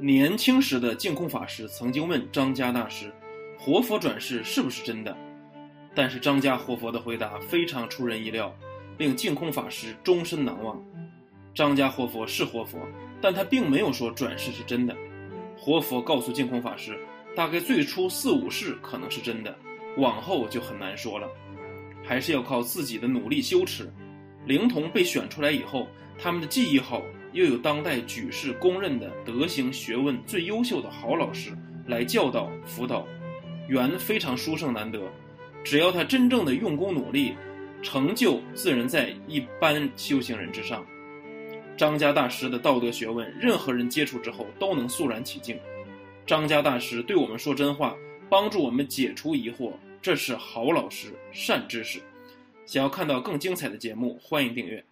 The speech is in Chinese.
年轻时的净空法师曾经问张家大师：“活佛转世是不是真的？”但是张家活佛的回答非常出人意料，令净空法师终身难忘。张家活佛是活佛，但他并没有说转世是真的。活佛告诉净空法师，大概最初四五世可能是真的，往后就很难说了，还是要靠自己的努力修持。灵童被选出来以后，他们的记忆好，又有当代举世公认的德行学问最优秀的好老师来教导辅导，缘非常殊胜难得。只要他真正的用功努力，成就自然在一般修行人之上。张家大师的道德学问，任何人接触之后都能肃然起敬。张家大师对我们说真话，帮助我们解除疑惑，这是好老师善知识。想要看到更精彩的节目，欢迎订阅。